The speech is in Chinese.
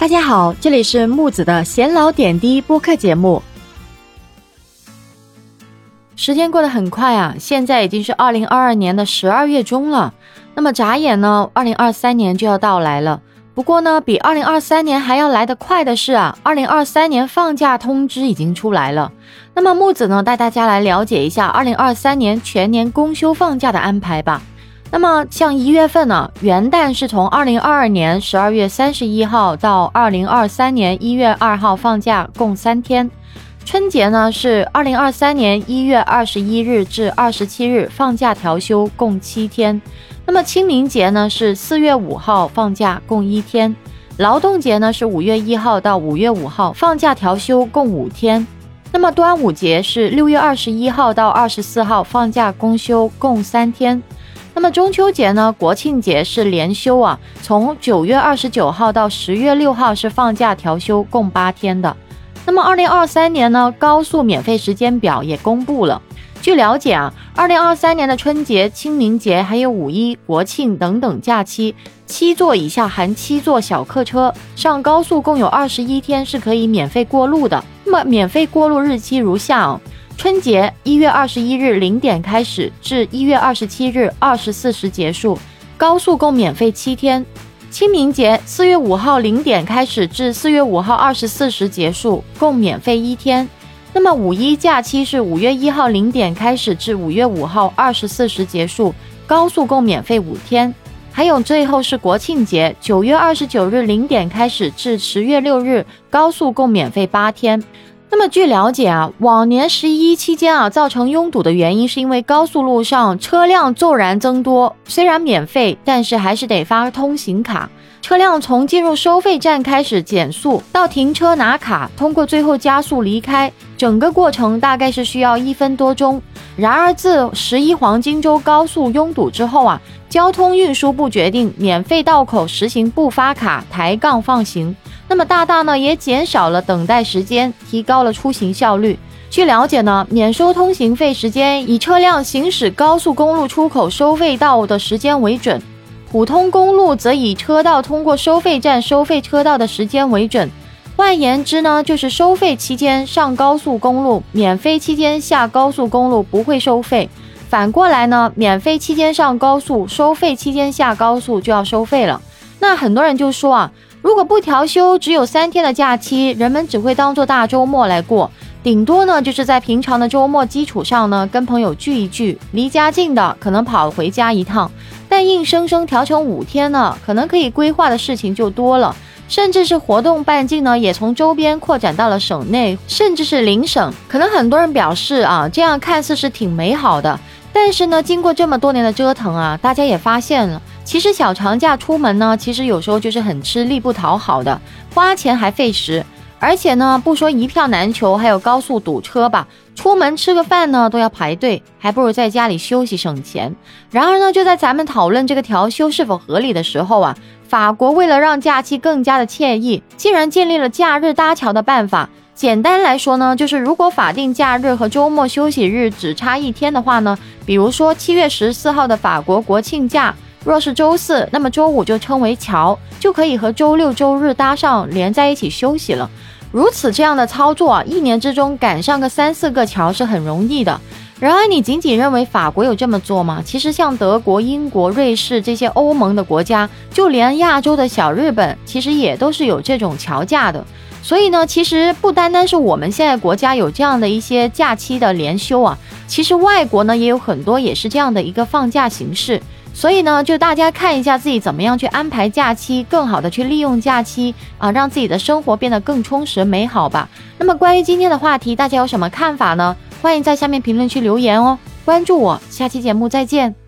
大家好，这里是木子的闲聊点滴播客节目。时间过得很快啊，现在已经是二零二二年的十二月中了。那么眨眼呢，二零二三年就要到来了。不过呢，比二零二三年还要来得快的是啊，二零二三年放假通知已经出来了。那么木子呢，带大家来了解一下二零二三年全年公休放假的安排吧。那么像一月份呢，元旦是从二零二二年十二月三十一号到二零二三年一月二号放假，共三天。春节呢是二零二三年一月二十一日至二十七日放假调休，共七天。那么清明节呢是四月五号放假，共一天。劳动节呢是五月一号到五月五号放假调休，共五天。那么端午节是六月二十一号到二十四号放假公休，共三天。那么中秋节呢？国庆节是连休啊，从九月二十九号到十月六号是放假调休，共八天的。那么二零二三年呢，高速免费时间表也公布了。据了解啊，二零二三年的春节、清明节还有五一、国庆等等假期，七座以下含七座小客车上高速共有二十一天是可以免费过路的。那么免费过路日期如下啊。春节一月二十一日零点开始，至一月二十七日二十四时结束，高速共免费七天。清明节四月五号零点开始，至四月五号二十四时结束，共免费一天。那么五一假期是五月一号零点开始，至五月五号二十四时结束，高速共免费五天。还有最后是国庆节，九月二十九日零点开始，至十月六日，高速共免费八天。那么据了解啊，往年十一期间啊，造成拥堵的原因是因为高速路上车辆骤然增多，虽然免费，但是还是得发通行卡。车辆从进入收费站开始减速，到停车拿卡，通过最后加速离开，整个过程大概是需要一分多钟。然而自十一黄金周高速拥堵之后啊，交通运输部决定免费道口实行不发卡抬杠放行。那么大大呢也减少了等待时间，提高了出行效率。据了解呢，免收通行费时间以车辆行驶高速公路出口收费道的时间为准，普通公路则以车道通过收费站收费车道的时间为准。换言之呢，就是收费期间上高速公路，免费期间下高速公路不会收费。反过来呢，免费期间上高速，收费期间下高速就要收费了。那很多人就说啊。如果不调休，只有三天的假期，人们只会当做大周末来过，顶多呢就是在平常的周末基础上呢跟朋友聚一聚，离家近的可能跑回家一趟，但硬生生调成五天呢，可能可以规划的事情就多了，甚至是活动半径呢也从周边扩展到了省内，甚至是邻省。可能很多人表示啊，这样看似是挺美好的，但是呢，经过这么多年的折腾啊，大家也发现了。其实小长假出门呢，其实有时候就是很吃力不讨好的，花钱还费时，而且呢，不说一票难求，还有高速堵车吧，出门吃个饭呢都要排队，还不如在家里休息省钱。然而呢，就在咱们讨论这个调休是否合理的时候啊，法国为了让假期更加的惬意，竟然建立了假日搭桥的办法。简单来说呢，就是如果法定假日和周末休息日只差一天的话呢，比如说七月十四号的法国国庆假。若是周四，那么周五就称为桥，就可以和周六周日搭上连在一起休息了。如此这样的操作啊，一年之中赶上个三四个桥是很容易的。然而，你仅仅认为法国有这么做吗？其实，像德国、英国、瑞士这些欧盟的国家，就连亚洲的小日本，其实也都是有这种桥假的。所以呢，其实不单单是我们现在国家有这样的一些假期的连休啊，其实外国呢也有很多也是这样的一个放假形式。所以呢，就大家看一下自己怎么样去安排假期，更好的去利用假期啊，让自己的生活变得更充实美好吧。那么关于今天的话题，大家有什么看法呢？欢迎在下面评论区留言哦。关注我，下期节目再见。